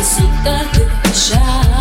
isso tá tanto já.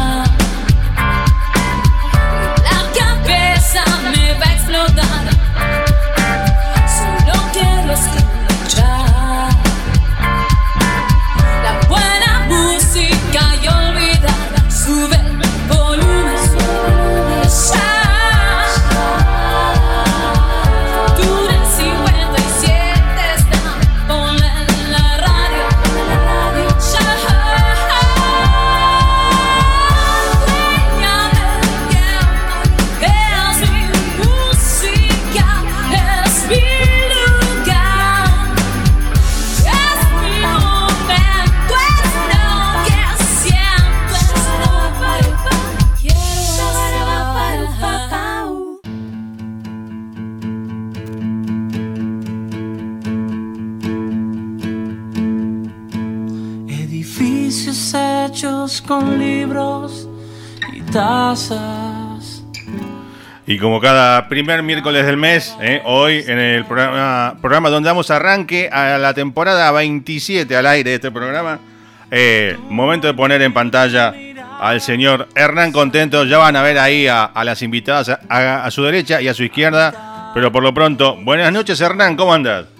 Y como cada primer miércoles del mes, eh, hoy en el programa, programa donde damos arranque a la temporada 27 al aire de este programa, eh, momento de poner en pantalla al señor Hernán Contento. Ya van a ver ahí a, las invitadas a, su derecha y a su izquierda. Pero por lo pronto, buenas noches Hernán, ¿cómo andas?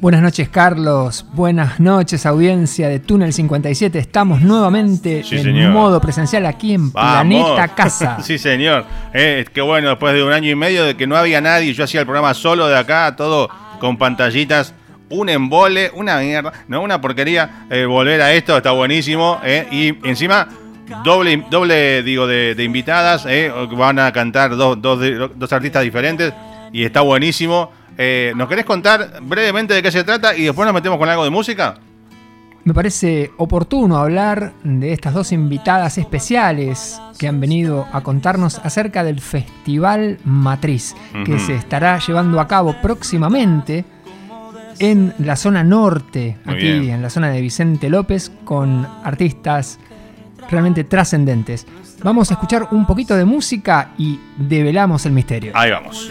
Buenas noches Carlos, buenas noches audiencia de Túnel 57. Estamos nuevamente en modo presencial aquí en Planeta Casa. sí señor, eh, qué bueno, después de un año y medio de que no había nadie, yo hacía el programa solo de acá, todo con pantallitas. Un embole, una mierda, no, una porquería. Eh, volver a esto está buenísimo. Eh, y encima, doble, doble digo, de, invitadas. van a cantar dos, dos artistas diferentes. Y está buenísimo. Eh, ¿Nos querés contar brevemente de qué se trata y después nos metemos con algo de música? Me parece oportuno hablar de estas dos invitadas especiales que han venido a contarnos acerca del Festival Matriz, que se estará llevando a cabo próximamente en la zona norte, aquí en la zona de Vicente López, con artistas realmente trascendentes. Vamos a escuchar un poquito de música y develamos el misterio. Ahí vamos.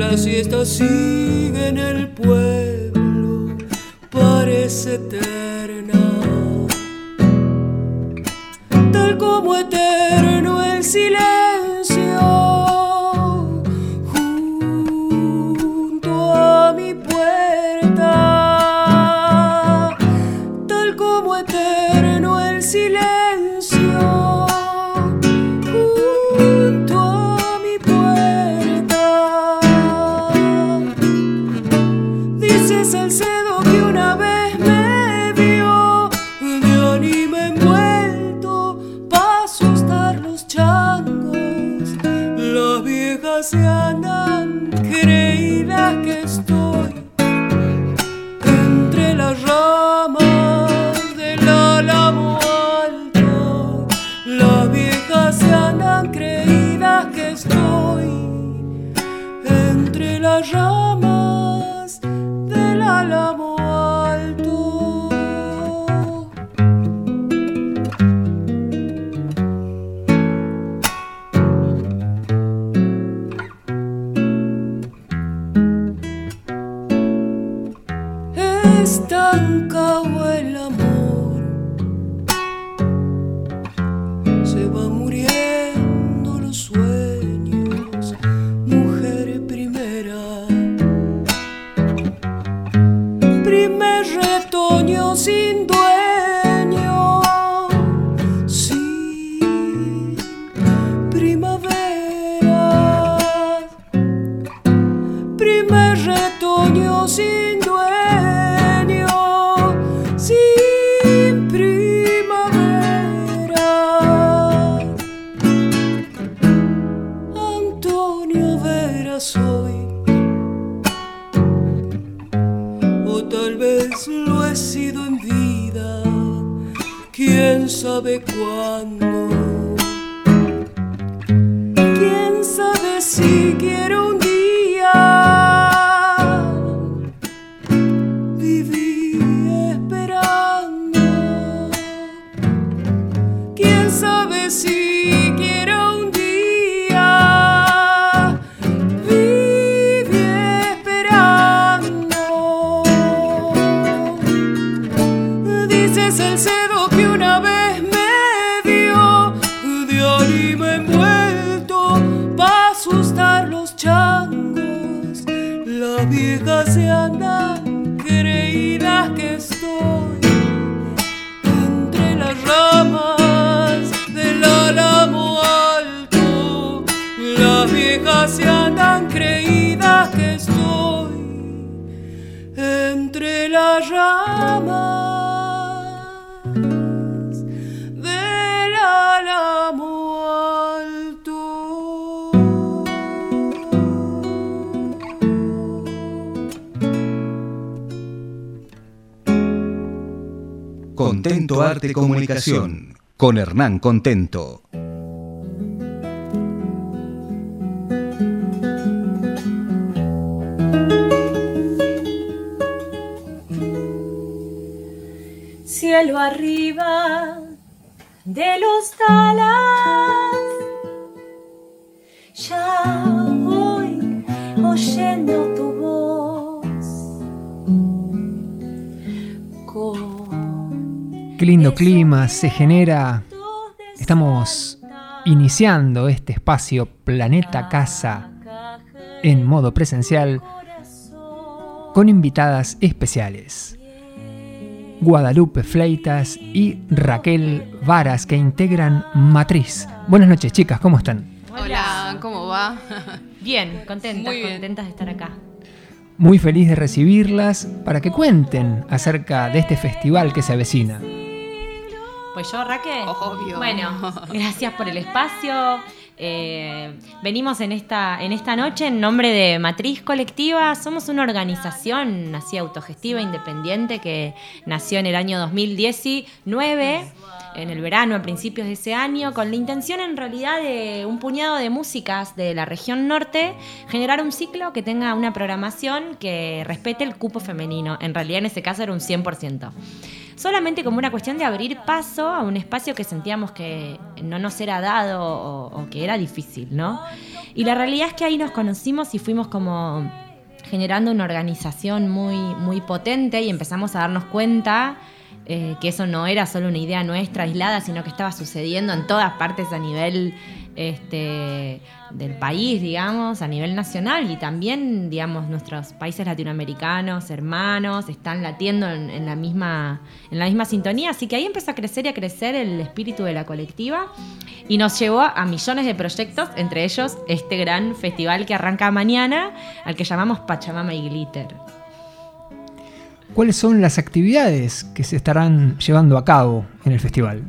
La siesta sigue en el pueblo, parece eterna. Tal como eterno el silencio. Contento Arte Comunicación con Hernán Contento. cielo arriba de los talas. Qué lindo clima se genera. Estamos iniciando este espacio Planeta Casa en modo presencial con invitadas especiales. Guadalupe Fleitas y Raquel Varas que integran Matriz. Buenas noches chicas, ¿cómo están? Hola, ¿cómo va? Bien, contentas, Muy bien. contentas de estar acá. Muy feliz de recibirlas para que cuenten acerca de este festival que se avecina. Pues yo, Raquel. Obvio. Bueno, gracias por el espacio. Eh, venimos en esta, en esta noche en nombre de Matriz Colectiva. Somos una organización así autogestiva, independiente, que nació en el año 2019, en el verano, a principios de ese año, con la intención en realidad de un puñado de músicas de la región norte, generar un ciclo que tenga una programación que respete el cupo femenino. En realidad en ese caso era un 100% solamente como una cuestión de abrir paso a un espacio que sentíamos que no nos era dado o, que era difícil, ¿no? Y la realidad es que ahí nos conocimos y fuimos como generando una organización muy, muy potente y empezamos a darnos cuenta eh, que eso no era solo una idea nuestra aislada, sino que estaba sucediendo en todas partes a nivel este, del país, digamos, a nivel nacional y también, digamos, nuestros países latinoamericanos, hermanos, están latiendo en, en la misma, en la misma sintonía. Así que ahí empezó a crecer y a crecer el espíritu de la colectiva y nos llevó a millones de proyectos, entre ellos este gran festival que arranca mañana, al que llamamos Pachamama y Glitter. ¿Cuáles son las actividades que se estarán llevando a cabo en el festival?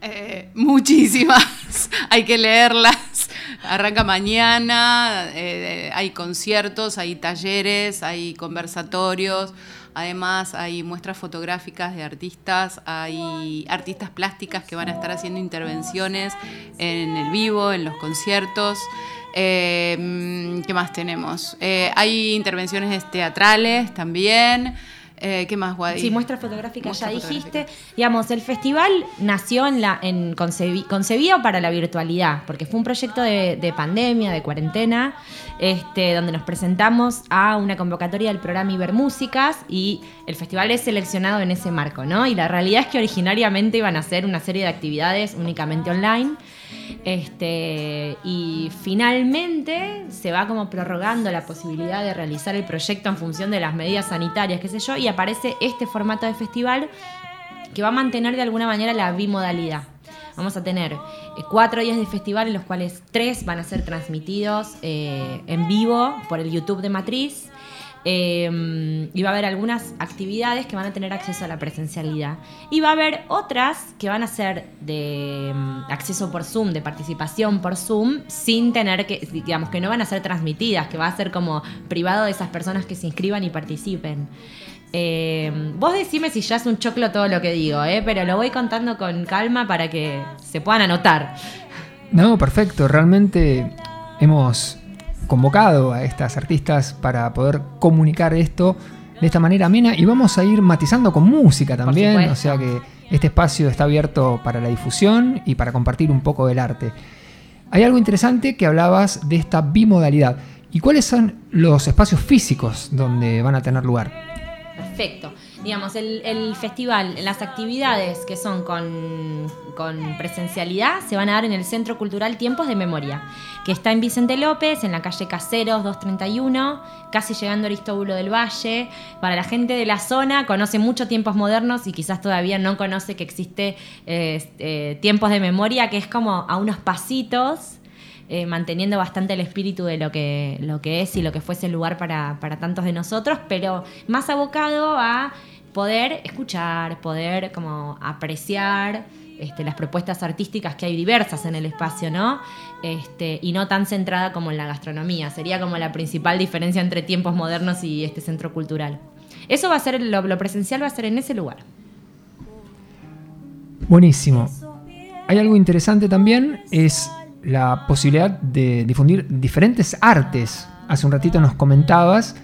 Eh, muchísimas, hay que leerlas. Arranca mañana, eh, hay conciertos, hay talleres, hay conversatorios, además hay muestras fotográficas de artistas, hay artistas plásticas que van a estar haciendo intervenciones en el vivo, en los conciertos. Eh, ¿Qué más tenemos? Hay intervenciones teatrales también. Eh, ¿Qué más, Guadi? Sí, muestra fotográfica, Muestra ya fotográfica. dijiste. Digamos, el festival nació en la, en concebi- concebido para la virtualidad, porque fue un proyecto de, de pandemia, de cuarentena, este, donde nos presentamos a una convocatoria del programa Ibermúsicas y el festival es seleccionado en ese marco, ¿no? Y la realidad es que originariamente iban a ser una serie de actividades únicamente online. Este, y finalmente se va como prorrogando la posibilidad de realizar el proyecto en función de las medidas sanitarias, qué sé yo, y aparece este formato de festival que va a mantener de alguna manera la bimodalidad. Vamos a tener eh, cuatro días de festival en los cuales tres van a ser transmitidos eh, en vivo por el YouTube de Matriz. Eh, y va a haber algunas actividades que van a tener acceso a la presencialidad. Y va a haber otras que van a ser de mm, acceso por Zoom, de participación por Zoom, sin tener que, digamos, que no van a ser transmitidas, que va a ser como privado de esas personas que se inscriban y participen. Eh, vos decime si ya es un choclo todo lo que digo, ¿eh? pero lo voy contando con calma para que se puedan anotar. No, perfecto. Realmente hemos convocado a estas artistas para poder comunicar esto de esta manera amena y vamos a ir matizando con música también, o sea que este espacio está abierto para la difusión y para compartir un poco del arte. Hay algo interesante que hablabas de esta bimodalidad. ¿Y cuáles son los espacios físicos donde van a tener lugar? Perfecto. Digamos, el, festival, las actividades que son con, con presencialidad se van a dar en el Centro Cultural Tiempos de Memoria, que está en Vicente López, en la calle Caseros 231, casi llegando a Aristóbulo del Valle. Para la gente de la zona, conoce mucho Tiempos Modernos y quizás todavía no conoce que existe eh, eh, Tiempos de Memoria, que es como a unos pasitos eh, manteniendo bastante el espíritu de lo que, lo que es y lo que fuese el lugar para, para tantos de nosotros, pero más abocado a poder escuchar, poder como apreciar este, las propuestas artísticas que hay diversas en el espacio, ¿no? Este, y no tan centrada como en la gastronomía. Sería como la principal diferencia entre tiempos modernos y este centro cultural. Eso va a ser, lo, lo presencial va a ser en ese lugar. Buenísimo. Hay algo interesante también, es la posibilidad de difundir diferentes artes. Hace un ratito nos comentabas,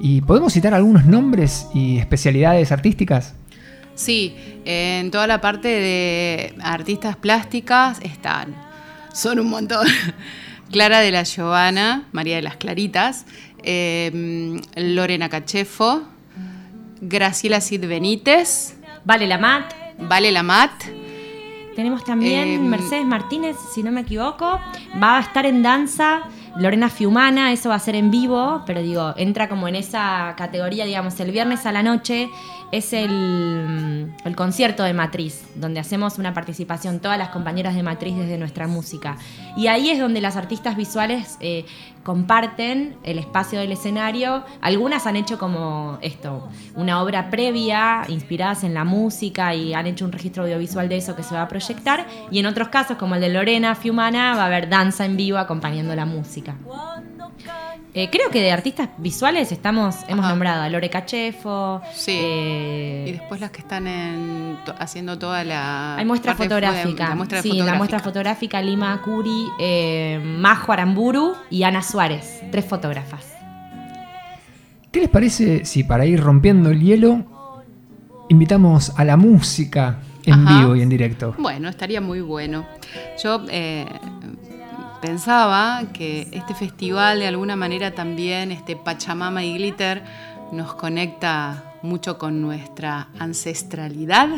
y podemos citar algunos nombres y especialidades artísticas. Sí, en toda la parte de artistas plásticas están, son un montón. Clara de la Giovanna, María de las Claritas, eh, Lorena Cachefo, Graciela Cid Benítez, Vale la mat. Vale Lamat, Tenemos también Em, Mercedes Martínez, si no me equivoco. Va a estar en danza Lorena Fiumana, eso va a ser en vivo, pero digo, entra como en esa categoría, digamos, el viernes a la noche es el, el concierto de Matriz, donde hacemos una participación todas las compañeras de Matriz desde nuestra música. Y ahí es donde las artistas visuales eh, comparten el espacio del escenario. Algunas han hecho como esto, una obra previa, inspiradas en la música y han hecho un registro audiovisual de eso que se va a proyectar. Y en otros casos, como el de Lorena Fiumana, va a haber danza en vivo acompañando la música. Eh, creo que de artistas visuales estamos, hemos Ajá. nombrado a Lore Cachefo. Sí. eh, y después las que están en, to- haciendo toda la... hay muestra fotográfica. de- la muestra sí, fotográfica. la muestra fotográfica Lima Curi, eh, Majo Aramburu y Ana Suárez, tres fotógrafas. ¿Qué les parece si para ir rompiendo el hielo invitamos a la música en Ajá. vivo y en directo? Bueno, estaría muy bueno. Yo eh, pensaba que este festival de alguna manera también, este Pachamama y Glitter, nos conecta mucho con nuestra ancestralidad.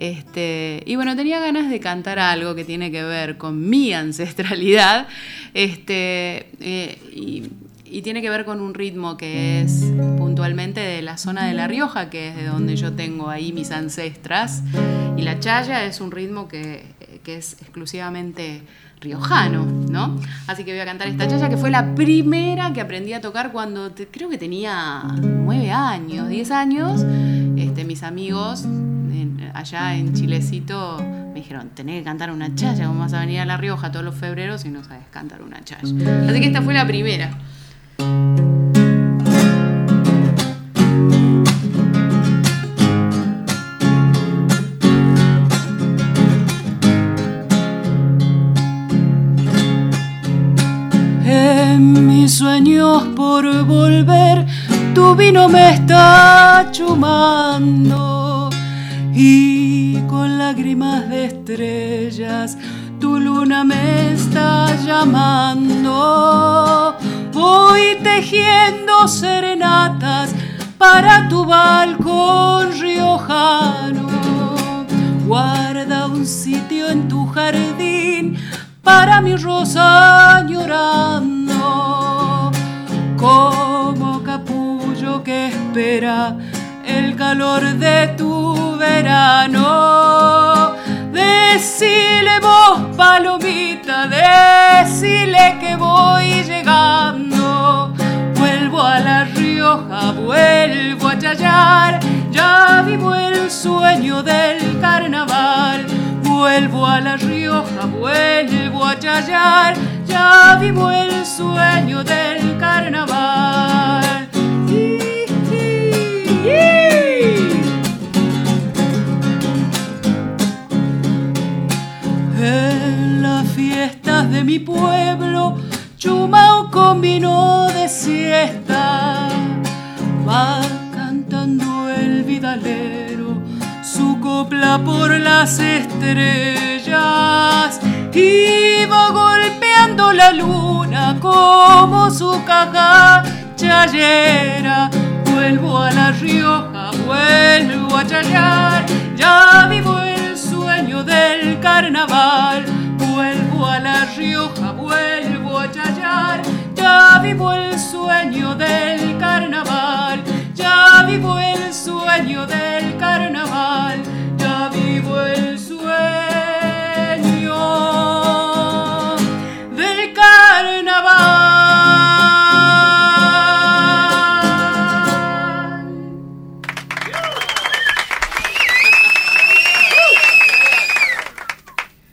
Este, y bueno, tenía ganas de cantar algo que tiene que ver con mi ancestralidad. Este, eh, y, tiene que ver con un ritmo que es puntualmente de la zona de La Rioja, que es de donde yo tengo ahí mis ancestras. Y la chaya es un ritmo que, es exclusivamente riojano, ¿no? Así que voy a cantar esta chaya, que fue la primera que aprendí a tocar cuando creo que tenía nueve años, diez años. Este, mis amigos allá en Chilecito me dijeron, tenés que cantar una chaya, ¿cómo vas a venir a La Rioja todos los febreros y no sabes cantar una chaya? Así que esta fue la primera. En mis sueños por volver, tu vino me está chumando y con lágrimas de estrellas tu luna me está llamando. Voy tejiendo serenatas para tu balcón riojano. Guarda un sitio en tu jardín para mi rosa llorando, como capullo que espera el calor de tu verano. Decile vos, palomita, decile que voy llegando. Vuelvo a La Rioja, vuelvo a Chayar, ya vivo el sueño del carnaval. Vuelvo a La Rioja, vuelvo a Chayar, ya vivo el sueño del carnaval. Y- y- fiestas de mi pueblo, chumao con vino de siesta. Va cantando el vidalero su copla por las estrellas y va golpeando la luna como su caja chayera. Vuelvo a La Rioja, vuelvo a chayar, ya vivo del carnaval. Vuelvo a La Rioja, vuelvo a chayar, ya vivo el sueño del carnaval. Ya vivo el sueño del carnaval,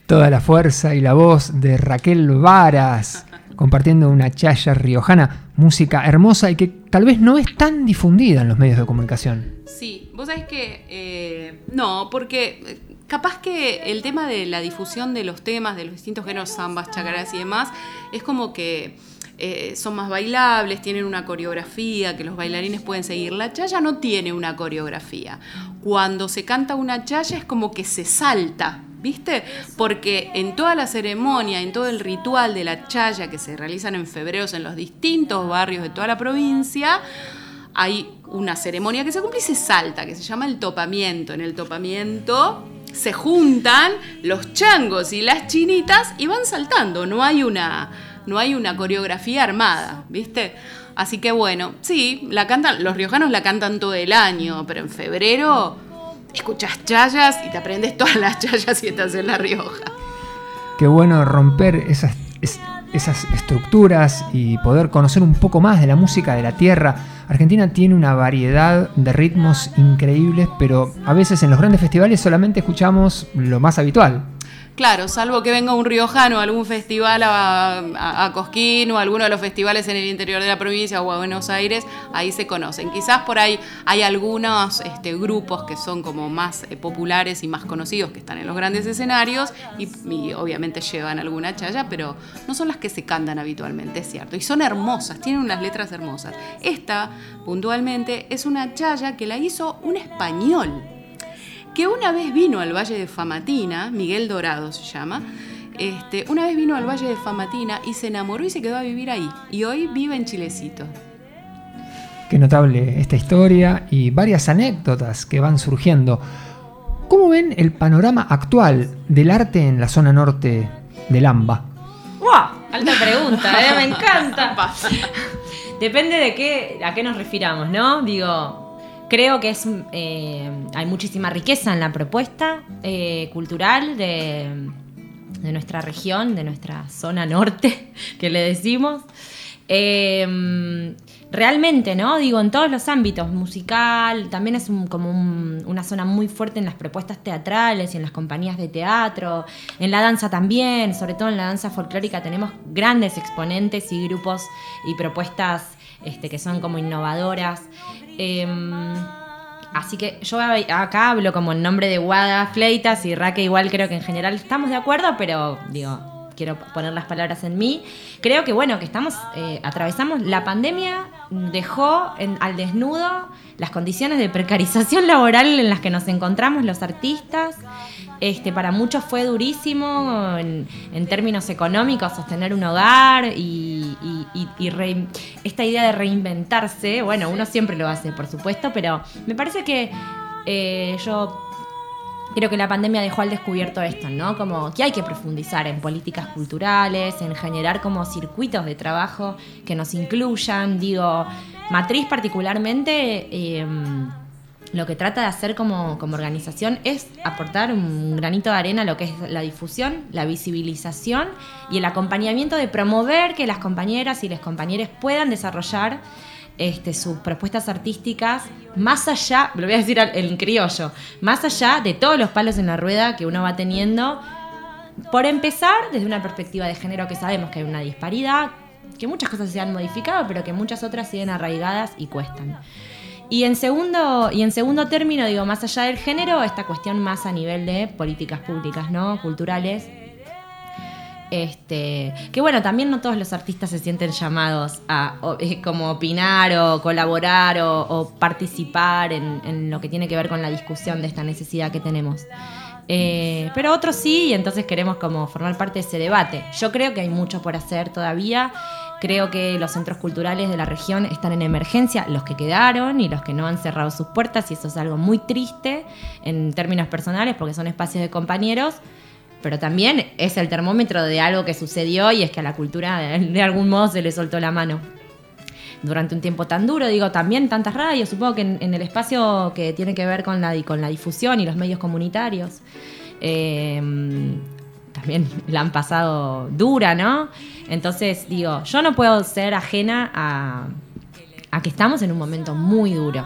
Toda la fuerza y la voz de Raquel Varas, compartiendo una chaya riojana, música hermosa y que tal vez no es tan difundida en los medios de comunicación. Sí, vos sabés que eh, no, porque eh, capaz que el tema de la difusión de los temas, de los distintos géneros, zambas, chacaras y demás, es como que eh, son más bailables, tienen una coreografía que los bailarines pueden seguir. La chaya no tiene una coreografía. Cuando se canta una chaya es como que se salta. ¿Viste? Porque en toda la ceremonia, en todo el ritual de la chaya que se realizan en febrero en los distintos barrios de toda la provincia, hay una ceremonia que se cumple y se salta, que se llama el topamiento. En el topamiento se juntan los changos y las chinitas y van saltando. No hay una, no hay una coreografía armada, ¿viste? Así que bueno, sí, la cantan, los riojanos la cantan todo el año, pero en febrero escuchas chayas y te aprendes todas las chayas y estás en La Rioja. Qué bueno romper esas, es- esas estructuras y poder conocer un poco más de la música de la tierra. Argentina tiene una variedad de ritmos increíbles, pero a veces en los grandes festivales solamente escuchamos lo más habitual. Claro, salvo que venga un riojano a algún festival a, Cosquín o a alguno de los festivales en el interior de la provincia o a Buenos Aires, ahí se conocen. Quizás por ahí hay algunos este, grupos que son como más eh, populares y más conocidos que están en los grandes escenarios y, y obviamente llevan alguna chaya, pero no son las que se cantan habitualmente, es cierto. Y son hermosas, tienen unas letras hermosas. Esta, puntualmente, es una chaya que la hizo un español que una vez vino al Valle de Famatina, Miguel Dorado se llama, este, una vez vino al Valle de Famatina y se enamoró y se quedó a vivir ahí. Y hoy vive en Chilecito. Qué notable esta historia y varias anécdotas que van surgiendo. ¿Cómo ven el panorama actual del arte en la zona norte del AMBA? ¡Guau! Alta pregunta, ¿eh? me encanta. Depende de qué, a qué nos refiramos, ¿no? Digo, creo que es eh, hay muchísima riqueza en la propuesta eh, cultural de, nuestra región, de nuestra zona norte, que le decimos. Eh, realmente, ¿no? Digo, en todos los ámbitos, musical, también es un- como un- una zona muy fuerte en las propuestas teatrales y en las compañías de teatro, en la danza también, sobre todo en la danza folclórica tenemos grandes exponentes y grupos y propuestas este, que son como innovadoras. Em, Así que yo acá hablo como en nombre de Guada Fleitas y Raque igual creo que en general estamos de acuerdo, pero digo, quiero poner las palabras en mí. Creo que bueno, que estamos, eh, atravesamos, la pandemia dejó al desnudo las condiciones de precarización laboral en las que nos encontramos los artistas. Este, para muchos fue durísimo en, en términos económicos sostener un hogar y, y- y- y re- esta idea de reinventarse, bueno, uno siempre lo hace, por supuesto, pero me parece que eh, yo creo que la pandemia dejó al descubierto esto, ¿no? Como que hay que profundizar en políticas culturales, en generar como circuitos de trabajo que nos incluyan. Digo, Matriz particularmente, eh, lo que trata de hacer como, organización es aportar un granito de arena a lo que es la difusión, la visibilización y el acompañamiento de promover que las compañeras y los compañeros puedan desarrollar este, sus propuestas artísticas más allá, lo voy a decir en criollo, más allá de todos los palos en la rueda que uno va teniendo. Por empezar, desde una perspectiva de género que sabemos que hay una disparidad, que muchas cosas se han modificado, pero que muchas otras siguen arraigadas y cuestan. Y en segundo, y en segundo término, digo, más allá del género, esta cuestión más a nivel de políticas públicas, ¿no? Culturales. Este, que bueno, también no todos los artistas se sienten llamados a eh, como opinar o colaborar o, participar en, en lo que tiene que ver con la discusión de esta necesidad que tenemos. Eh, pero otros sí, y entonces queremos como formar parte de ese debate. Yo creo que hay mucho por hacer todavía. Creo que los centros culturales de la región están en emergencia, los que quedaron y los que no han cerrado sus puertas, y eso es algo muy triste en términos personales porque son espacios de compañeros, pero también es el termómetro de algo que sucedió y es que a la cultura de, algún modo se le soltó la mano durante un tiempo tan duro. Digo, también tantas radios, supongo que en, el espacio que tiene que ver con la, con la difusión y los medios comunitarios. eh, también la han pasado dura, ¿no? Entonces, digo, yo no puedo ser ajena a, a que estamos en un momento muy duro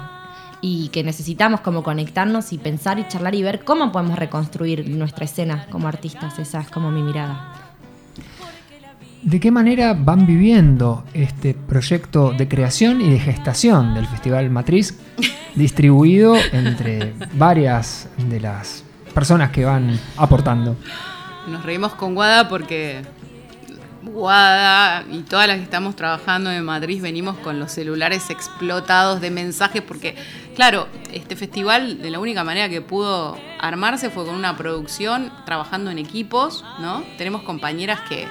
y que necesitamos como conectarnos y pensar y charlar y ver cómo podemos reconstruir nuestra escena como artistas. Esa es como mi mirada. ¿De qué manera van viviendo este proyecto de creación y de gestación del Festival Matriz distribuido entre varias de las personas que van aportando? Nos reímos con Guada porque Guada y todas las que estamos trabajando en Madrid venimos con los celulares explotados de mensajes porque, claro, este festival de la única manera que pudo armarse fue con una producción, trabajando en equipos, ¿no? Tenemos compañeras que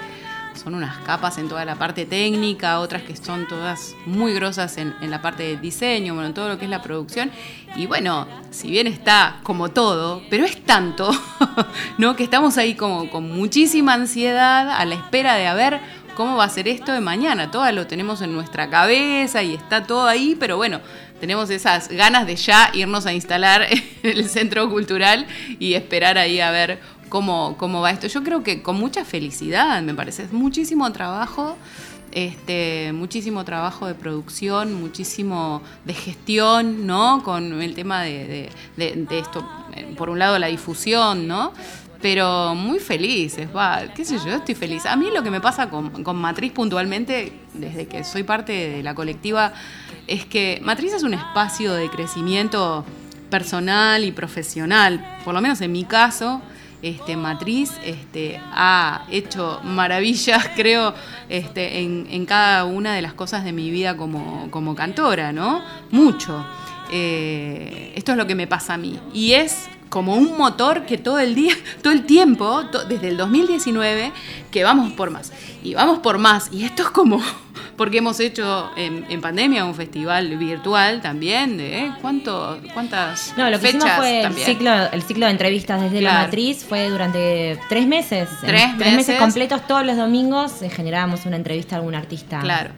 son unas capas en toda la parte técnica, otras que son todas muy grosas en, en la parte de diseño, bueno, en todo lo que es la producción. Y bueno, si bien está como todo, pero es tanto, ¿no? Que estamos ahí como con muchísima ansiedad a la espera de a ver cómo va a ser esto de mañana. Todo lo tenemos en nuestra cabeza y está todo ahí, pero bueno, tenemos esas ganas de ya irnos a instalar en el centro cultural y esperar ahí a ver cómo, cómo va esto. Yo creo que con mucha felicidad, me parece, es muchísimo trabajo. Este, muchísimo trabajo de producción, muchísimo de gestión, ¿no? Con el tema de, esto, eh, por un lado la difusión, ¿no? Pero muy felices, va, qué sé yo, estoy feliz. A mí lo que me pasa con, con Matriz puntualmente, desde que soy parte de la colectiva, es que Matriz es un espacio de crecimiento personal y profesional, por lo menos en mi caso, este, Matriz este, ha hecho maravillas, creo, este, en, en cada una de las cosas de mi vida como, como cantora, ¿no? Mucho. Eh, esto es lo que me pasa a mí. Y es como un motor que todo el día, todo el tiempo, to- desde el 2019, que vamos por más. Y vamos por más. Y esto es como, porque hemos hecho en, en pandemia un festival virtual también, de ¿eh? ¿Cuánto, cuántas No, lo que fechas hicimos fue el ciclo, el ciclo de entrevistas desde la matriz, fue durante tres meses. En Tres meses. meses. completos, todos los domingos eh, generábamos una entrevista a algún artista. Claro.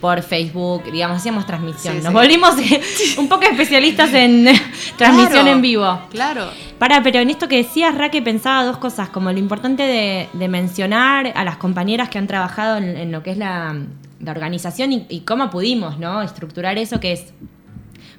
Por Facebook, digamos, hacíamos transmisión. Sí, Nos sí. volvimos un poco especialistas en transmisión Claro, en vivo. Claro. Para, pero en esto que decías, Raque, pensaba dos cosas, como lo importante de, de mencionar a las compañeras que han trabajado en, en lo que es la, la organización y, y cómo pudimos, ¿no? Estructurar eso que es.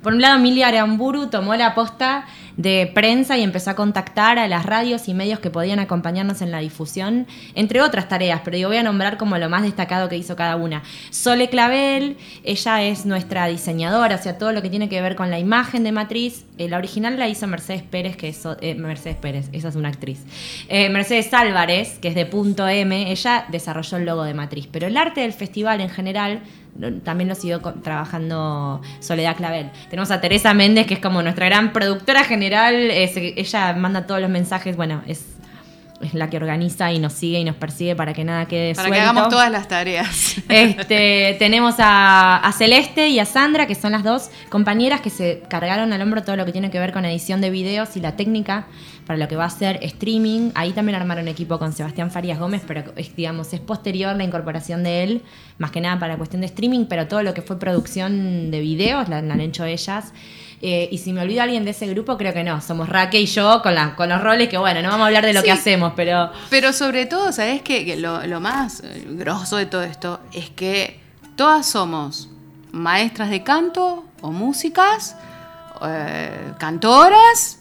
Por un lado, Emilia Aramburu tomó la posta de prensa y empezó a contactar a las radios y medios que podían acompañarnos en la difusión, entre otras tareas, pero yo voy a nombrar como lo más destacado que hizo cada una. Sole Clavel, ella es nuestra diseñadora, o sea, todo lo que tiene que ver con la imagen de Matriz. Eh, la original la hizo Mercedes Pérez, que es eh, Mercedes Pérez, esa es una actriz. Eh, Mercedes Álvarez, que es de Punto M, ella desarrolló el logo de Matriz, pero el arte del festival en general también lo siguió trabajando Soledad Clavel. Tenemos a Teresa Méndez, que es como nuestra gran productora general. es- ella manda todos los mensajes, bueno, es, es la que organiza y nos sigue y nos persigue para que nada quede Para que hagamos todas las tareas. Este, tenemos a, a Celeste y a Sandra, que son las dos compañeras que se cargaron al hombro todo lo que tiene que ver con edición de videos y la técnica para lo que va a ser streaming. Ahí también armaron equipo con Sebastián Farías Gómez, pero es, digamos, es posterior la incorporación de él, más que nada para la cuestión de streaming, pero todo lo que fue producción de videos la, la han hecho ellas. Eh, y si me olvida alguien de ese grupo, creo que no. Somos Raque y yo con, la, con los roles que, bueno, no vamos a hablar de lo Sí. que hacemos, pero Pero sobre todo, ¿sabes qué? Que lo, lo más eh, grosso de todo esto es que todas somos maestras de canto o músicas, eh, cantoras.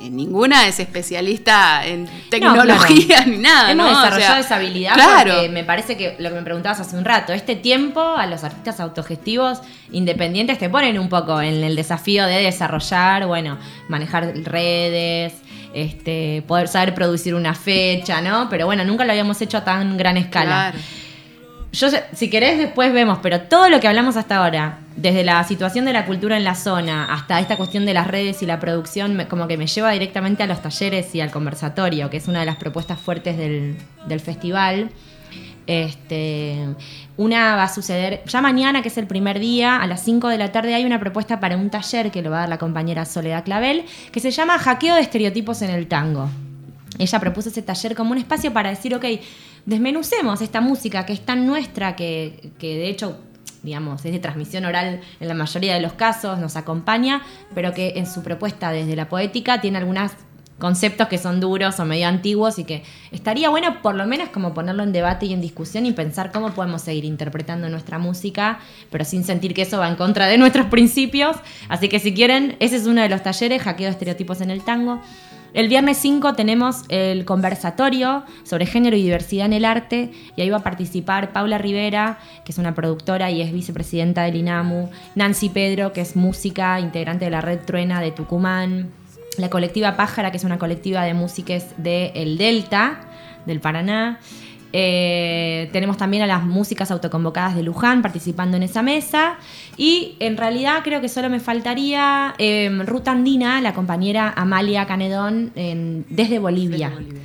Y ninguna es especialista en tecnología claro. ni nada. Hemos ¿no? O desarrollado sea, esa habilidad Claro. porque me parece que lo que me preguntabas hace un rato, este tiempo a los artistas autogestivos independientes te ponen un poco en el desafío de desarrollar, bueno, manejar redes, este, poder saber producir una fecha, ¿no? Pero bueno, nunca lo habíamos hecho a tan gran escala. Claro. Yo, si querés, después vemos, pero todo lo que hablamos hasta ahora, desde la situación de la cultura en la zona hasta esta cuestión de las redes y la producción, como que me lleva directamente a los talleres y al conversatorio, que es una de las propuestas fuertes del, del festival. Este, una va a suceder ya mañana, que es el primer día, a las 5 de la tarde hay una propuesta para un taller que lo va a dar la compañera Soledad Clavel, que se llama Hackeo de estereotipos en el tango. Ella propuso ese taller como un espacio para decir, ok, desmenucemos esta música que es tan nuestra, que, que de hecho, digamos, es de transmisión oral en la mayoría de los casos, nos acompaña, pero que en su propuesta desde la poética tiene algunos conceptos que son duros o medio antiguos y que estaría bueno por lo menos como ponerlo en debate y en discusión y pensar cómo podemos seguir interpretando nuestra música, pero sin sentir que eso va en contra de nuestros principios. Así que si quieren, ese es uno de los talleres, hackeo de estereotipos en el tango. El viernes 5 tenemos el conversatorio sobre género y diversidad en el arte y ahí va a participar Paula Rivera, que es una productora y es vicepresidenta del INAMU, Nancy Pedro, que es música, integrante de la red Truena de Tucumán, la colectiva Pájara, que es una colectiva de músicas del Delta, del Paraná. Eh, tenemos también a las músicas autoconvocadas de Luján participando en esa mesa. Y en realidad creo que solo me faltaría eh, Ruta Andina, la compañera Amalia Canedón, en- desde Bolivia. Desde Bolivia.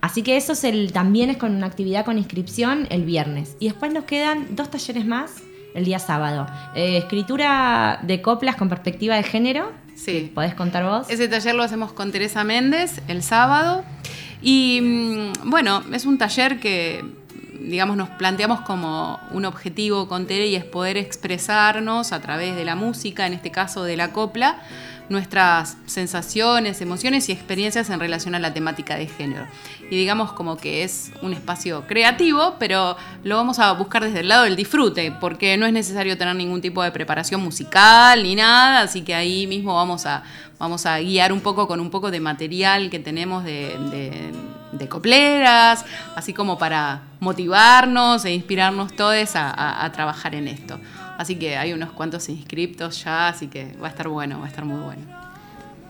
Así que eso es el, también es con una actividad con inscripción el viernes. Y después nos quedan dos talleres más el día sábado. Eh, escritura de coplas con perspectiva de género. Sí. ¿Podés contar vos? Ese taller lo hacemos con Teresa Méndez el sábado. Y mm, bueno, es un taller que, digamos, nos planteamos como un objetivo con Tere y es poder expresarnos a través de la música, en este caso de la copla, nuestras sensaciones, emociones y experiencias en relación a la temática de género. Y digamos como que es un espacio creativo, pero lo vamos a buscar desde el lado del disfrute, porque no es necesario tener ningún tipo de preparación musical ni nada, así que ahí mismo vamos a, vamos a guiar un poco con un poco de material que tenemos de, de- copleras, así como para motivarnos e inspirarnos todos a- a trabajar en esto. Así que hay unos cuantos inscriptos ya, así que va a estar bueno, va a estar muy bueno.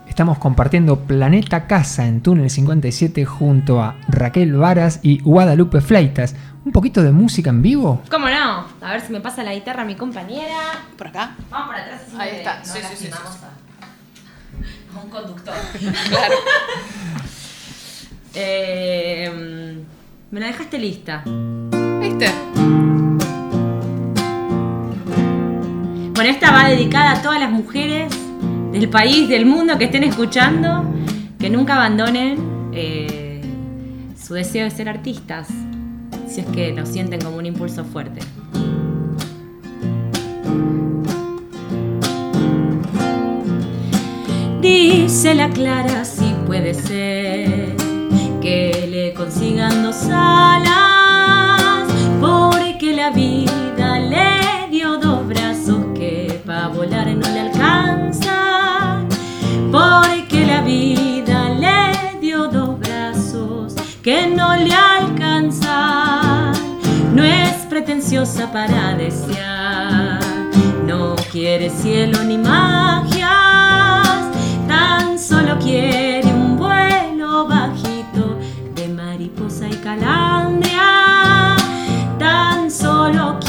Estamos compartiendo Planeta Casa en Túnel 57 junto a Raquel Varas y Guadalupe Fleitas. ¿Un poquito de música en vivo? ¿Cómo no? A ver si me pasa la guitarra mi compañera. ¿Por acá? Vamos por atrás. así Ahí está. no Sí, sí, sí, a un conductor. Claro. Eh, me la dejaste lista. ¿Viste? Bueno, esta va dedicada a todas las mujeres del país, del mundo que estén escuchando, que nunca abandonen eh, su deseo de ser artistas, si es que lo sienten como un impulso fuerte. Dice la Clara si puede ser que le consigan dos alas, porque la vida vida le dio dos brazos que no le alcanzan. No es pretenciosa para desear, no quiere cielo ni magias, tan solo quiere un vuelo bajito de mariposa y calandria. Tan solo quiere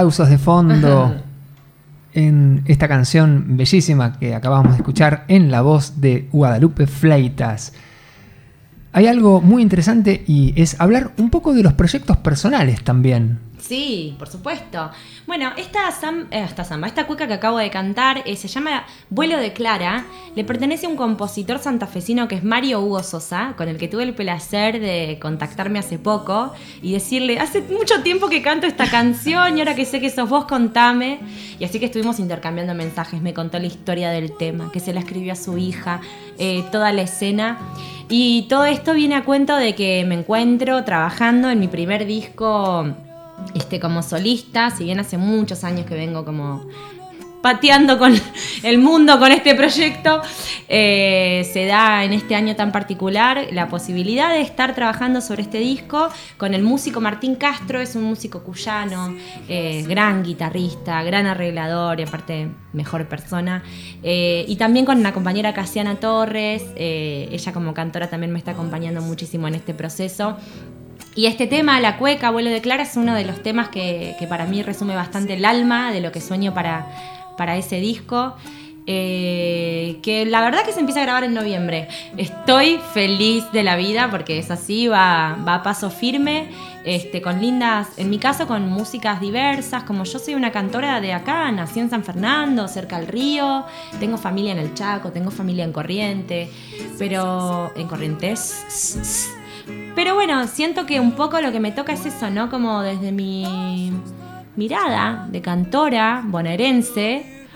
aplausos de fondo en esta canción bellísima que acabamos de escuchar en la voz de Guadalupe Fleitas. Hay algo muy interesante y es hablar un poco de los proyectos personales también. Sí, por supuesto. Bueno, esta, sam- eh, esta samba, esta cueca que acabo de cantar eh, se llama Vuelo de Clara. Le pertenece a un compositor santafesino que es Mario Hugo Sosa, con el que tuve el placer de contactarme hace poco y decirle, hace mucho tiempo que canto esta canción y ahora que sé que sos vos, contame. Y así que estuvimos intercambiando mensajes, me contó la historia del tema, que se la escribió a su hija, eh, toda la escena. Y todo esto viene a cuento de que me encuentro trabajando en mi primer disco este, como solista, si bien hace muchos años que vengo como pateando con el mundo con este proyecto, eh, se da en este año tan particular la posibilidad de estar trabajando sobre este disco con el músico Martín Castro, es un músico cuyano, eh, gran guitarrista, gran arreglador y aparte mejor persona, eh, y también con una compañera Casiana Torres, ella como cantora también me está acompañando muchísimo en este proceso. Y este tema, La Cueca, Abuelo de Clara, es uno de los temas que, que para mí resume bastante el alma de lo que sueño para, para ese disco. eh, que la verdad que se empieza a grabar en noviembre. Estoy feliz de la vida porque es así, va, va a paso firme, este, con lindas, en mi caso con músicas diversas, como yo soy una cantora de acá, nací en San Fernando, cerca al río, tengo familia en el Chaco, tengo familia en Corriente, pero en Corrientes. Pero bueno, siento que un poco lo que me toca es eso, ¿no? Como desde mi mirada de cantora bonaerense,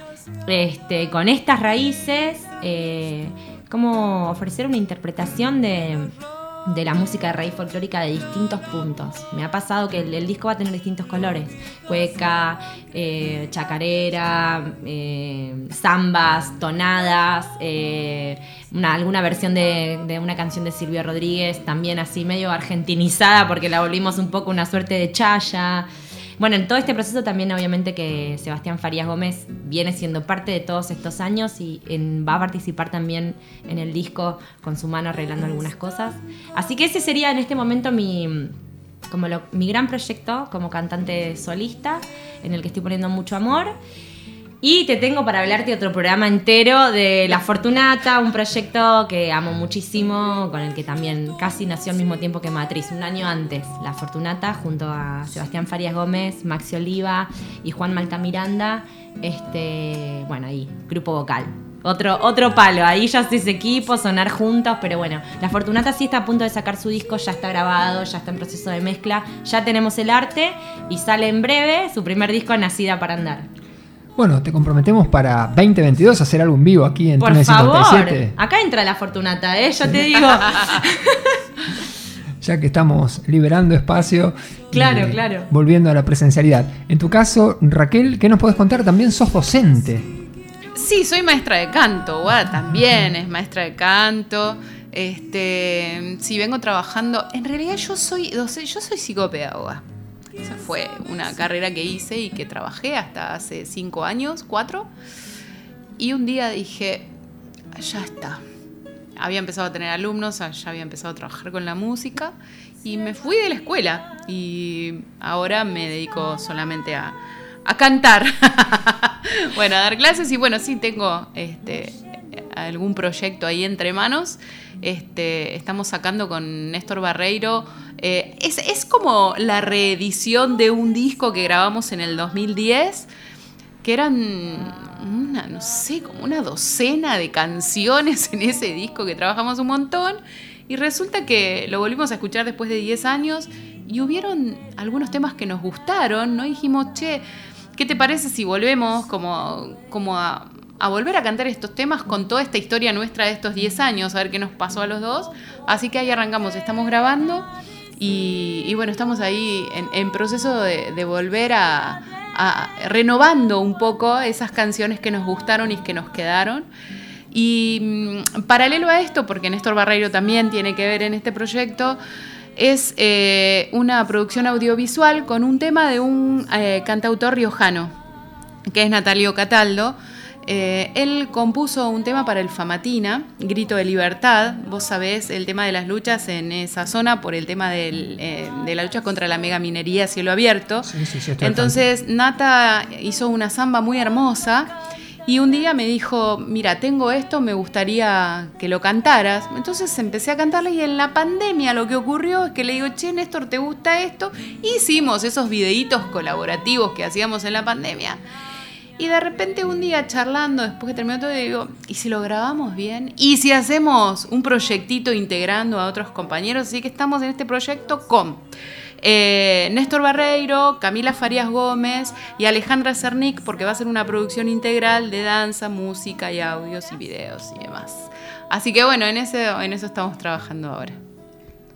este, con estas raíces, eh, como ofrecer una interpretación de, de la música de raíz folclórica de distintos puntos. Me ha pasado que el, disco va a tener distintos colores. Cueca, eh, chacarera, eh, zambas, tonadas, eh, una- alguna versión de, de una canción de Silvio Rodríguez, también así medio argentinizada porque la volvimos un poco una suerte de chaya. Bueno, en todo este proceso también obviamente que Sebastián Farías Gómez viene siendo parte de todos estos años y va a participar también en el disco con su mano arreglando algunas cosas. Así que ese sería en este momento mi, como lo- mi gran proyecto como cantante solista en el que estoy poniendo mucho amor. Y te tengo para hablarte de otro programa entero de La Fortunata, un proyecto que amo muchísimo, con el que también casi nació al mismo tiempo que Matriz, un año antes. La Fortunata, junto a Sebastián Farías Gómez, Maxi Oliva y Juan Malta Miranda. Este, bueno, ahí, grupo vocal. Otro, otro palo, ahí ya es equipo, sonar juntos, pero bueno, La Fortunata sí está a punto de sacar su disco, ya está grabado, ya está en proceso de mezcla, ya tenemos el arte y sale en breve su primer disco, Nacida para Andar. Bueno, te comprometemos para 2022 hacer algo en vivo aquí en Por Túnel favor, 57. acá entra la Fortunata, ¿eh? yo te digo. ya que estamos liberando espacio. y Claro, claro. Volviendo a la presencialidad. En tu caso, Raquel, ¿qué nos podés contar? También sos docente. Sí, soy maestra de canto, Guada también es maestra de canto. Este, sí, vengo trabajando. En realidad yo soy doce- yo soy psicopedagoga. Esa fue una carrera que hice y que trabajé hasta hace cinco años, cuatro. Y un día dije, ya está. Había empezado a tener alumnos, ya había empezado a trabajar con la música y me fui de la escuela y ahora me dedico solamente a, a cantar. bueno, a dar clases y bueno, sí tengo este, algún proyecto ahí entre manos. Este, estamos sacando con Néstor Barreiro. eh, es, es como la reedición de un disco que grabamos en el 2010 que eran una, no sé, como una docena de canciones en ese disco que trabajamos un montón. Y resulta que lo volvimos a escuchar después de 10 años y hubieron algunos temas que nos gustaron, ¿no? Dijimos, che, ¿qué te parece si volvemos como, como a, a volver a cantar estos temas con toda esta historia nuestra de estos 10 años, a ver qué nos pasó a los dos? Así que ahí arrancamos, estamos grabando y, bueno, estamos ahí en, proceso de, volver a, a- renovando un poco esas canciones que nos gustaron y que nos quedaron. Y mm, paralelo a esto, porque Néstor Barreiro también tiene que ver en este proyecto, es eh, una producción audiovisual con un tema de un eh, cantautor riojano, que es Natalio Cataldo. Eh, él compuso un tema para el Famatina, Grito de Libertad. Vos sabés el tema de las luchas en esa zona por el tema del, eh, de la lucha contra la megaminería a cielo abierto. Sí, sí, sí, Entonces Nata hizo una samba muy hermosa y un día me dijo, mira, tengo esto, me gustaría que lo cantaras. Entonces empecé a cantarle y en la pandemia lo que ocurrió es que le digo, che, Néstor, ¿te gusta esto? Hicimos esos videitos colaborativos que hacíamos en la pandemia. Y de repente un día charlando, después que terminó todo, digo, ¿y si lo grabamos bien? ¿Y si hacemos un proyectito integrando a otros compañeros? Así que estamos en este proyecto con eh, Néstor Barreiro, Camila Farías Gómez y Alejandra Cernic, porque va a ser una producción integral de danza, música y audios y videos y demás. Así que bueno, en eso, en eso estamos trabajando ahora.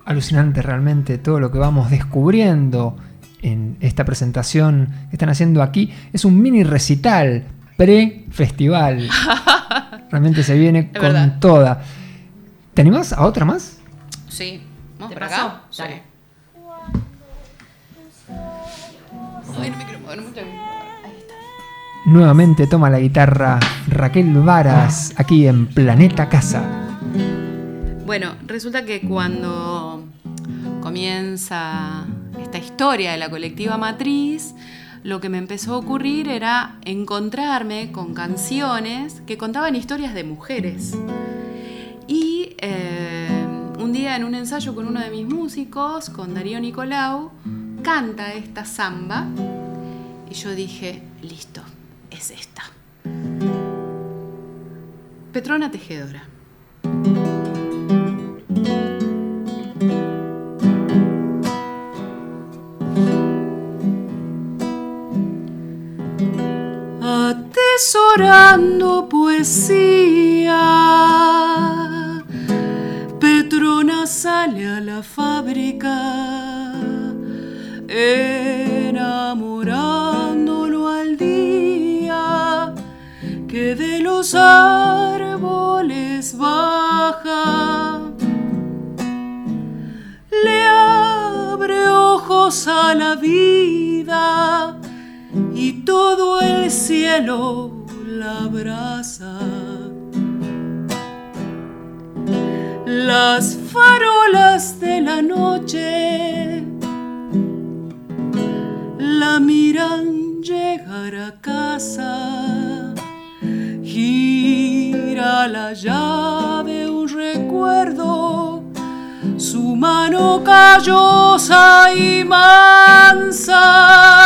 alucinante realmente todo lo que vamos descubriendo en esta presentación que están haciendo aquí. Es un mini recital pre-festival. realmente se viene con verdad. toda. ¿Te animás a otra más? Sí. ¿Vamos ¿Te por pasó? acá? Sí. Dale. Ay, no me quiero mover mucho. Ahí está. Nuevamente toma la guitarra Raquel Varas aquí en Planeta Casa. Bueno, resulta que cuando comienza esta historia de la colectiva matriz, lo que me empezó a ocurrir era encontrarme con canciones que contaban historias de mujeres. Y eh, un día en un ensayo con uno de mis músicos, con Darío Nicolau, canta esta samba y yo dije, listo, es esta. Petrona Tejedora. Atesorando poesía, Petrona sale a la fábrica, enamorándolo al día que de los árboles baja. Le abre ojos a la vida todo el cielo la abraza. Las farolas de la noche la miran llegar a casa. Gira la llave un recuerdo, su mano callosa y mansa.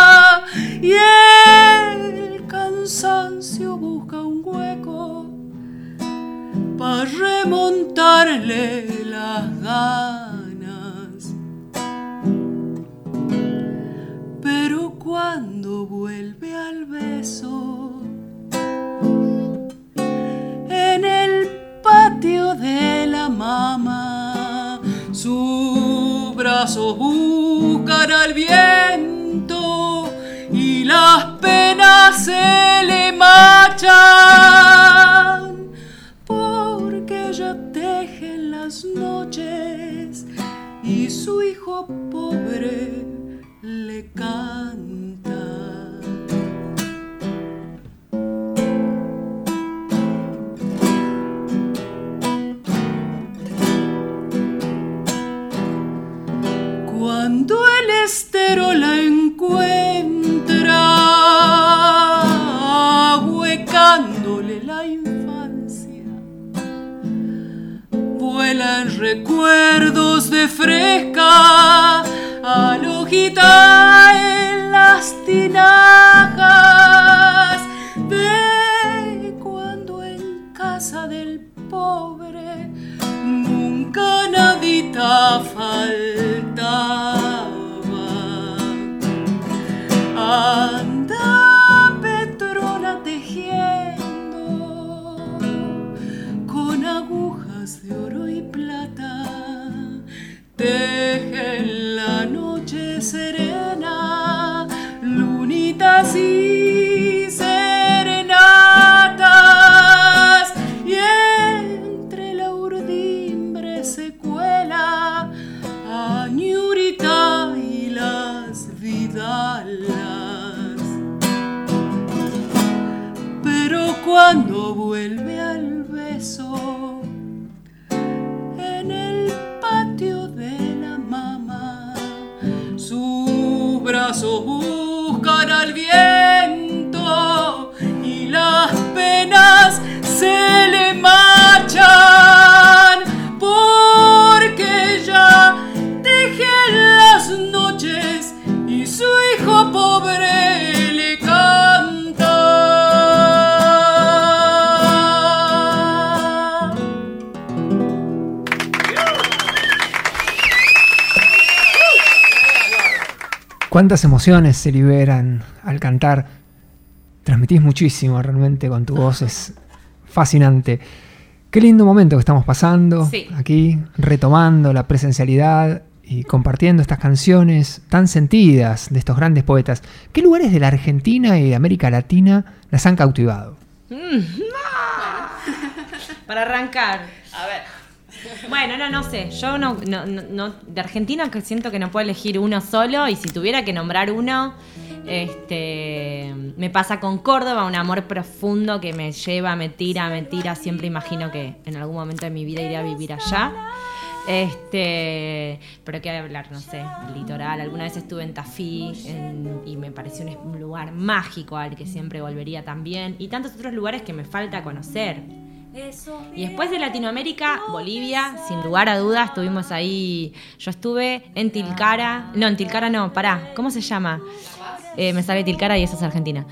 Mama, sus brazos buscan al viento y las penas se le machan estero la encuentra, ahuecándole la infancia, vuelan recuerdos de fresca hojita en las tinajas Cuántas emociones se liberan al cantar. Transmitís muchísimo realmente con tu voz, es fascinante. Qué lindo momento que estamos pasando Sí. aquí, retomando la presencialidad y compartiendo estas canciones tan sentidas de estos grandes poetas. ¿Qué lugares de la Argentina y de América Latina las han cautivado? Para arrancar. A ver. Bueno, no, no sé. Yo no, no, no- de Argentina que siento que no puedo elegir uno solo y si tuviera que nombrar uno, este, me pasa con Córdoba, un amor profundo que me lleva, me tira, me tira. Siempre imagino que en algún momento de mi vida iré a vivir allá. Este, pero qué hablar, no sé, el litoral. Alguna vez estuve en Tafí y me pareció un lugar mágico al que siempre volvería también. Y tantos otros lugares que me falta conocer. Y después de Latinoamérica, Bolivia, sin lugar a dudas, estuvimos ahí. Yo estuve en Tilcara. No, en Tilcara no, pará. ¿Cómo se llama? Eh, me sale Tilcara y eso es Argentina.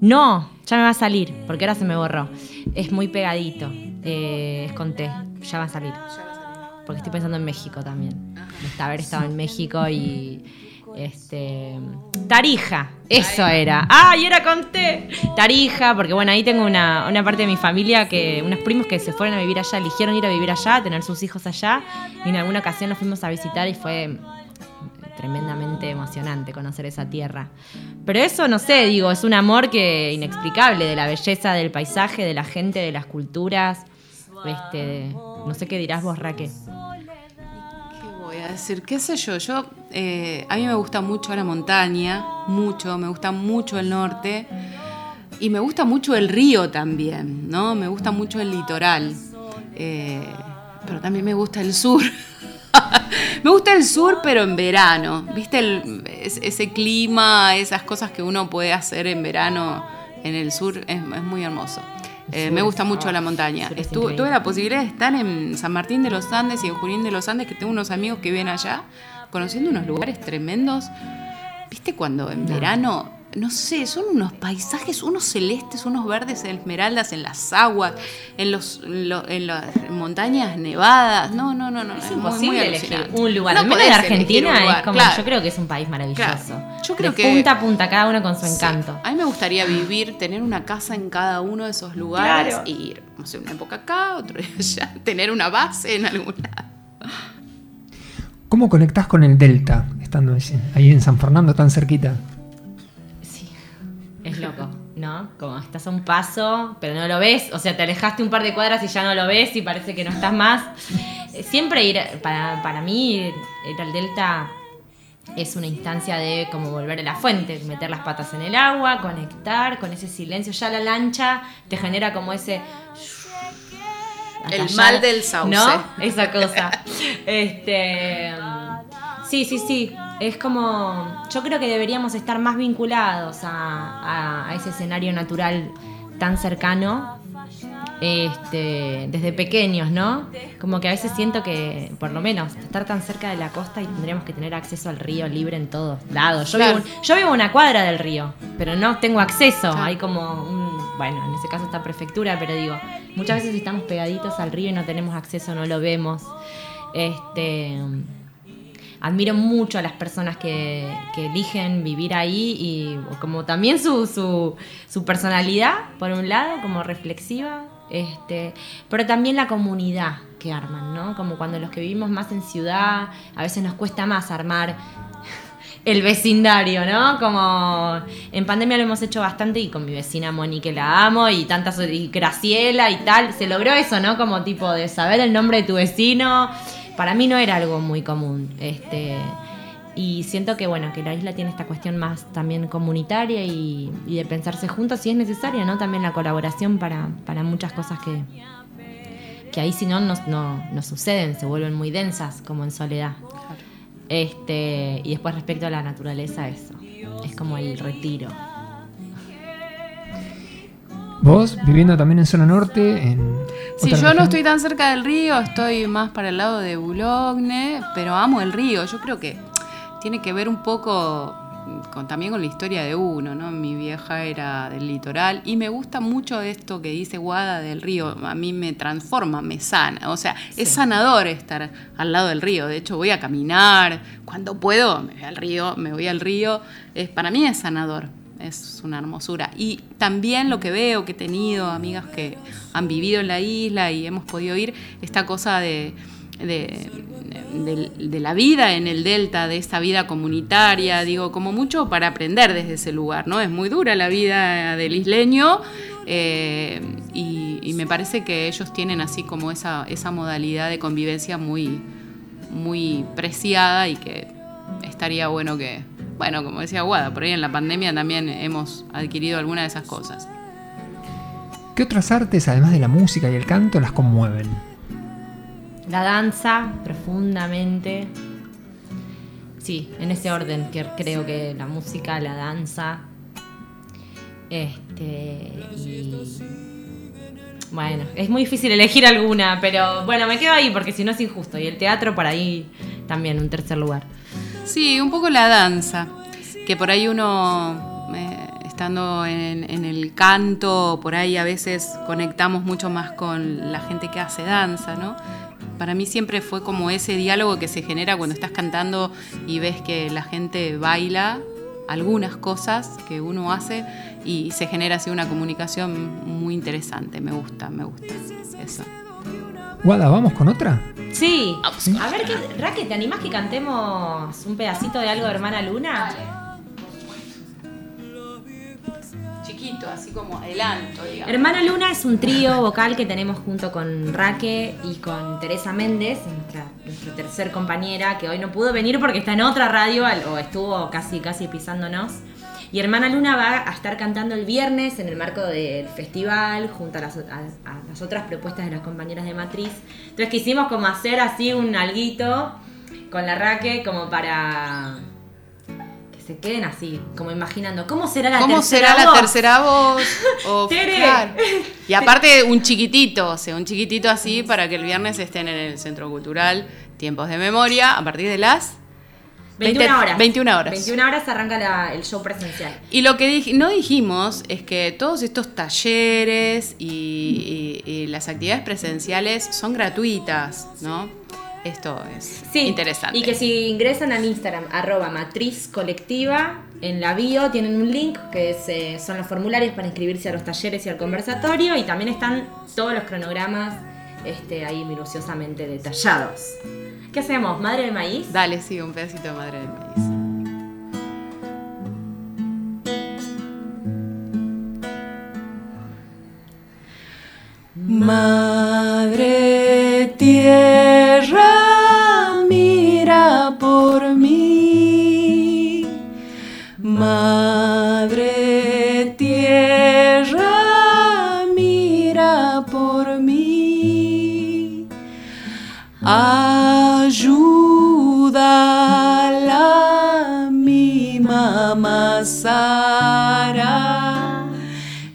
No, ya me va a salir, porque ahora se me borró. Es muy pegadito. Eh, es con T, ya va a salir. Porque estoy pensando en México también. De haber estado en México y. Este. Tarija, eso era. ¡Ah! Y era con T. Tarija, porque bueno, ahí tengo una, una parte de mi familia que. unos primos que se fueron a vivir allá, eligieron ir a vivir allá, tener sus hijos allá. Y en alguna ocasión los fuimos a visitar y fue tremendamente emocionante conocer esa tierra. Pero eso, no sé, digo, es un amor que inexplicable de la belleza del paisaje, de la gente, de las culturas. Este, no sé qué dirás vos, Raquel. ¿Qué voy a decir? ¿Qué sé yo? Yo, eh, a mí me gusta mucho la montaña, mucho, me gusta mucho el norte y me gusta mucho el río también, ¿no? Me gusta mucho el litoral, eh, pero también me gusta el sur. me gusta el sur, pero en verano, ¿viste? Ese clima, esas cosas que uno puede hacer en verano en el sur, es muy hermoso. Eh, me gusta mucho ah, la montaña. Estuve- tuve la posibilidad de estar en San Martín de los Andes y en Junín de los Andes, que tengo unos amigos que viven allá, conociendo unos lugares tremendos. ¿Viste cuando en verano, no sé, son unos paisajes, unos celestes, unos verdes esmeraldas en las aguas, en, los, en, lo- en las montañas nevadas? No, no, no, no. Es muy- muy imposible elegir un lugar. No Al menos elegir Argentina es como, claro. yo creo que es un país maravilloso. Claro. Yo creo de que- punta a punta, cada uno con su Sí. encanto. A mí me gustaría vivir, tener una casa en cada uno de esos lugares Claro. y ir, no sé, una época acá, otra allá, tener una base en algún lado. ¿Cómo conectás con el Delta, estando ahí en San Fernando tan cerquita? Es loco, ¿no? Como estás a un paso, pero no lo ves, o sea, te alejaste un par de cuadras y ya no lo ves y parece que no estás más. Eh, Siempre ir, para, para mí, ir al Delta es una instancia de como volver a la fuente, meter las patas en el agua, conectar con ese silencio. Ya la lancha te genera como ese... El mal del sauce. ¿No? Esa cosa. Este. Sí, sí, sí. Es como. Yo creo que deberíamos estar más vinculados a, a- a ese escenario natural tan cercano. Este, desde pequeños, ¿no? Como que a veces siento que, por lo menos, estar tan cerca de la costa y tendríamos que tener acceso al río libre en todos lados. Yo, Claro. vivo, yo vivo una cuadra del río, pero no tengo acceso. Claro. Hay como un. Bueno, en ese caso está prefectura, pero digo, muchas veces estamos pegaditos al río y no tenemos acceso, no lo vemos. Este. Admiro mucho a las personas que, eligen vivir ahí y como también su, su, su personalidad, por un lado, como reflexiva, este, pero también la comunidad que arman, ¿no? Como cuando los que vivimos más en ciudad, a veces nos cuesta más armar el vecindario, ¿no? Como en pandemia lo hemos hecho bastante y con mi vecina Moni que la amo y tantas y Graciela y tal, se logró eso, ¿no? Como tipo de saber el nombre de tu vecino. Para mí no era algo muy común, este Y siento que bueno, que la isla tiene esta cuestión más también comunitaria y, y de pensarse juntos si es necesaria, ¿no? También la colaboración para, para muchas cosas que, que ahí si no, no, no, no suceden, se vuelven muy densas como en soledad. Este, y después respecto a la naturaleza, eso. Es como el retiro. Vos, viviendo también en zona norte, en... Sí, yo no estoy tan cerca del río, estoy más para el lado de Boulogne, pero amo el río. Yo creo que tiene que ver un poco con, también con la historia de uno, ¿no? Mi vieja era del litoral y me gusta mucho esto que dice Guada del río. A mí me transforma, me sana. O sea, es sanador estar al lado del río. De hecho, voy a caminar. Cuando puedo, me voy al río, me voy al río. Es, para mí es sanador es una hermosura. Y también lo que veo, que he tenido amigas que han vivido en la isla y hemos podido ir, esta cosa de, de, la vida en el delta, de esta vida comunitaria, digo, como mucho para aprender desde ese lugar, ¿no? Es muy dura la vida del isleño. eh, y, y me parece que ellos tienen así como esa, esa modalidad de convivencia muy, muy preciada y que estaría bueno que, bueno, como decía Guada, por ahí en la pandemia también hemos adquirido alguna de esas cosas. ¿Qué otras artes, además de la música y el canto, las conmueven? La danza, profundamente. Sí, en ese orden, que creo que la música, la danza. Este. Y. Bueno, es muy difícil elegir alguna, pero bueno, me quedo ahí porque si no es injusto. Y el teatro por ahí también, un tercer lugar. Sí, un poco la danza, que por ahí uno, eh, estando en, en el canto, por ahí a veces conectamos mucho más con la gente que hace danza, ¿no? Para mí siempre fue como ese diálogo que se genera cuando estás cantando y ves que la gente baila algunas cosas que uno hace y se genera así una comunicación muy interesante. Me gusta, me gusta eso. Guada, ¿vamos con otra? Sí. A ver, ¿qué, Raque, ¿te animás que cantemos un pedacito de algo de Hermana Luna? Chiquito, así como adelanto, digamos. Hermana Luna es un trío vocal que tenemos junto con Raque y con Teresa Méndez, nuestra, nuestra tercer compañera, que hoy no pudo venir porque está en otra radio o estuvo casi, casi pisándonos. Y Hermana Luna va a estar cantando el viernes en el marco del festival, junto a las, a- a las otras propuestas de las compañeras de Matriz. Entonces quisimos como hacer así un alguito con la Raque como para que se queden así, como imaginando, ¿cómo será la ¿Cómo tercera será la tercera voz? Claro. Y aparte un chiquitito, o sea, un chiquitito así para que el viernes estén en el Centro Cultural Tiempos de Memoria a partir de las 21 20 horas. 21 horas. 21 horas arranca la- el show presencial. Y lo que dij- no dijimos es que todos estos talleres y, y- y las actividades presenciales son gratuitas, ¿no? Esto es Sí, interesante. Y que si ingresan al Instagram, arroba matriz colectiva, en la bio tienen un link que es, eh, son los formularios para inscribirse a los talleres y al conversatorio. Y también están todos los cronogramas este, ahí minuciosamente detallados. ¿Qué hacemos? ¿Madre de maíz? Dale, sí, un pedacito de madre del maíz. Madre tierra, mamá Sara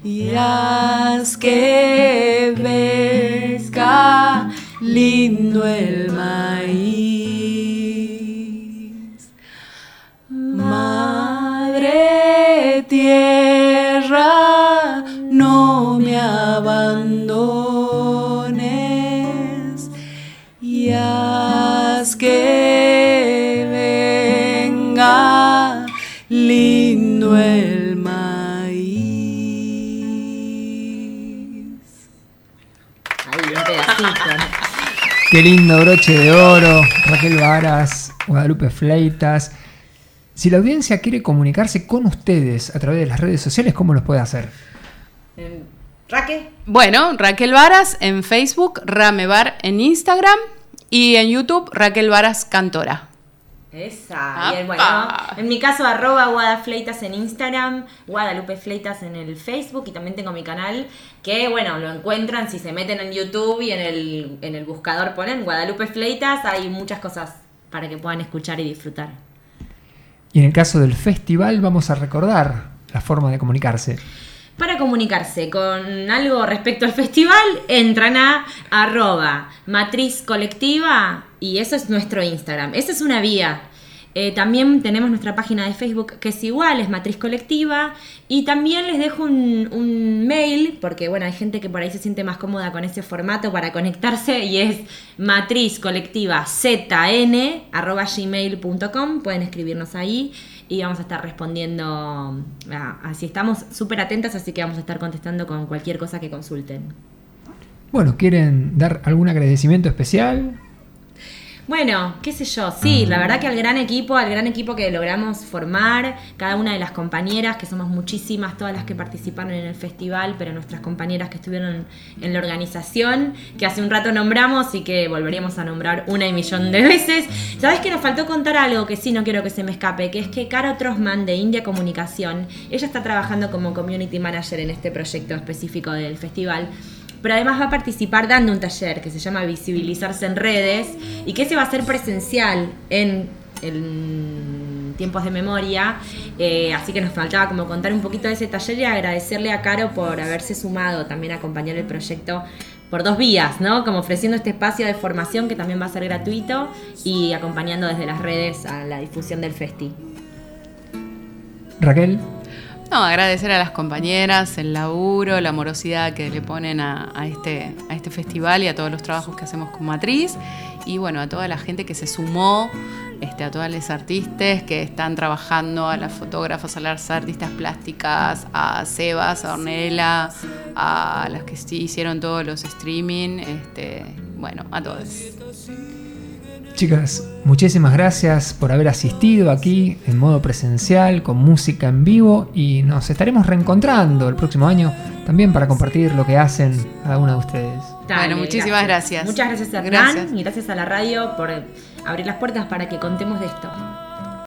y haz que vezca lindo el maíz. Qué lindo broche de oro, Raquel Varas, Guadalupe Fleitas. Si la audiencia quiere comunicarse con ustedes a través de las redes sociales, ¿cómo los puede hacer? Eh, Raque, Bueno, Raquel Varas en Facebook, Ramebar en Instagram y en YouTube Raquel Varas Cantora. Esa. En mi caso, arroba Guadafleitas en Instagram, Guadalupe Fleitas en el Facebook y también tengo mi canal que, bueno, lo encuentran si se meten en YouTube y en el, en el buscador ponen Guadalupe Fleitas. Hay muchas cosas para que puedan escuchar y disfrutar. Y en el caso del festival vamos a recordar la forma de comunicarse. Para comunicarse con algo respecto al festival, entran a arroba matriz colectiva y eso es nuestro Instagram. Esa es una vía. Eh, también tenemos nuestra página de Facebook que es igual, es Matriz Colectiva. Y también les dejo un, mail, porque bueno, hay gente que por ahí se siente más cómoda con ese formato para conectarse y es matriz colectiva zn arroba gmail.com. Pueden escribirnos ahí y vamos a estar respondiendo. a- Así estamos súper atentas, así que vamos a estar contestando con cualquier cosa que consulten. Bueno, ¿quieren dar algún agradecimiento especial? Bueno, qué sé yo, sí, la verdad que al gran equipo, al gran equipo que logramos formar, cada una de las compañeras, que somos muchísimas, todas las que participaron en el festival, pero nuestras compañeras que estuvieron en la organización, que hace un rato nombramos y que volveríamos a nombrar una y millón de veces. ¿Sabes que nos faltó contar algo que sí no quiero que se me escape? Que es que Caro Trosman de India Comunicación, ella está trabajando como community manager en este proyecto específico del festival pero además va a participar dando un taller que se llama Visibilizarse en redes y que ese va a ser presencial en, tiempos de memoria. Eh, así que nos faltaba como contar un poquito de ese taller y agradecerle a Caro por haberse sumado también a acompañar el proyecto por dos vías, ¿no? Como ofreciendo este espacio de formación que también va a ser gratuito y acompañando desde las redes a la difusión del festi. Raquel, No, agradecer a las compañeras, el laburo, la amorosidad que le ponen a, este, a este festival y a todos los trabajos que hacemos con Matriz. Y bueno, a toda la gente que se sumó, este, a todas las artistas que están trabajando, a las fotógrafas, a las artistas plásticas, a Sebas, a Ornella, a las que sí hicieron todos los streaming, este, bueno, a todos. Chicas, muchísimas gracias por haber asistido aquí en modo presencial, con música en vivo y nos estaremos reencontrando el próximo año también para compartir lo que hacen cada una de ustedes. Bueno, muchísimas gracias. Muchas gracias a Hernán Gracias. y gracias a la radio por abrir las puertas para que contemos de esto.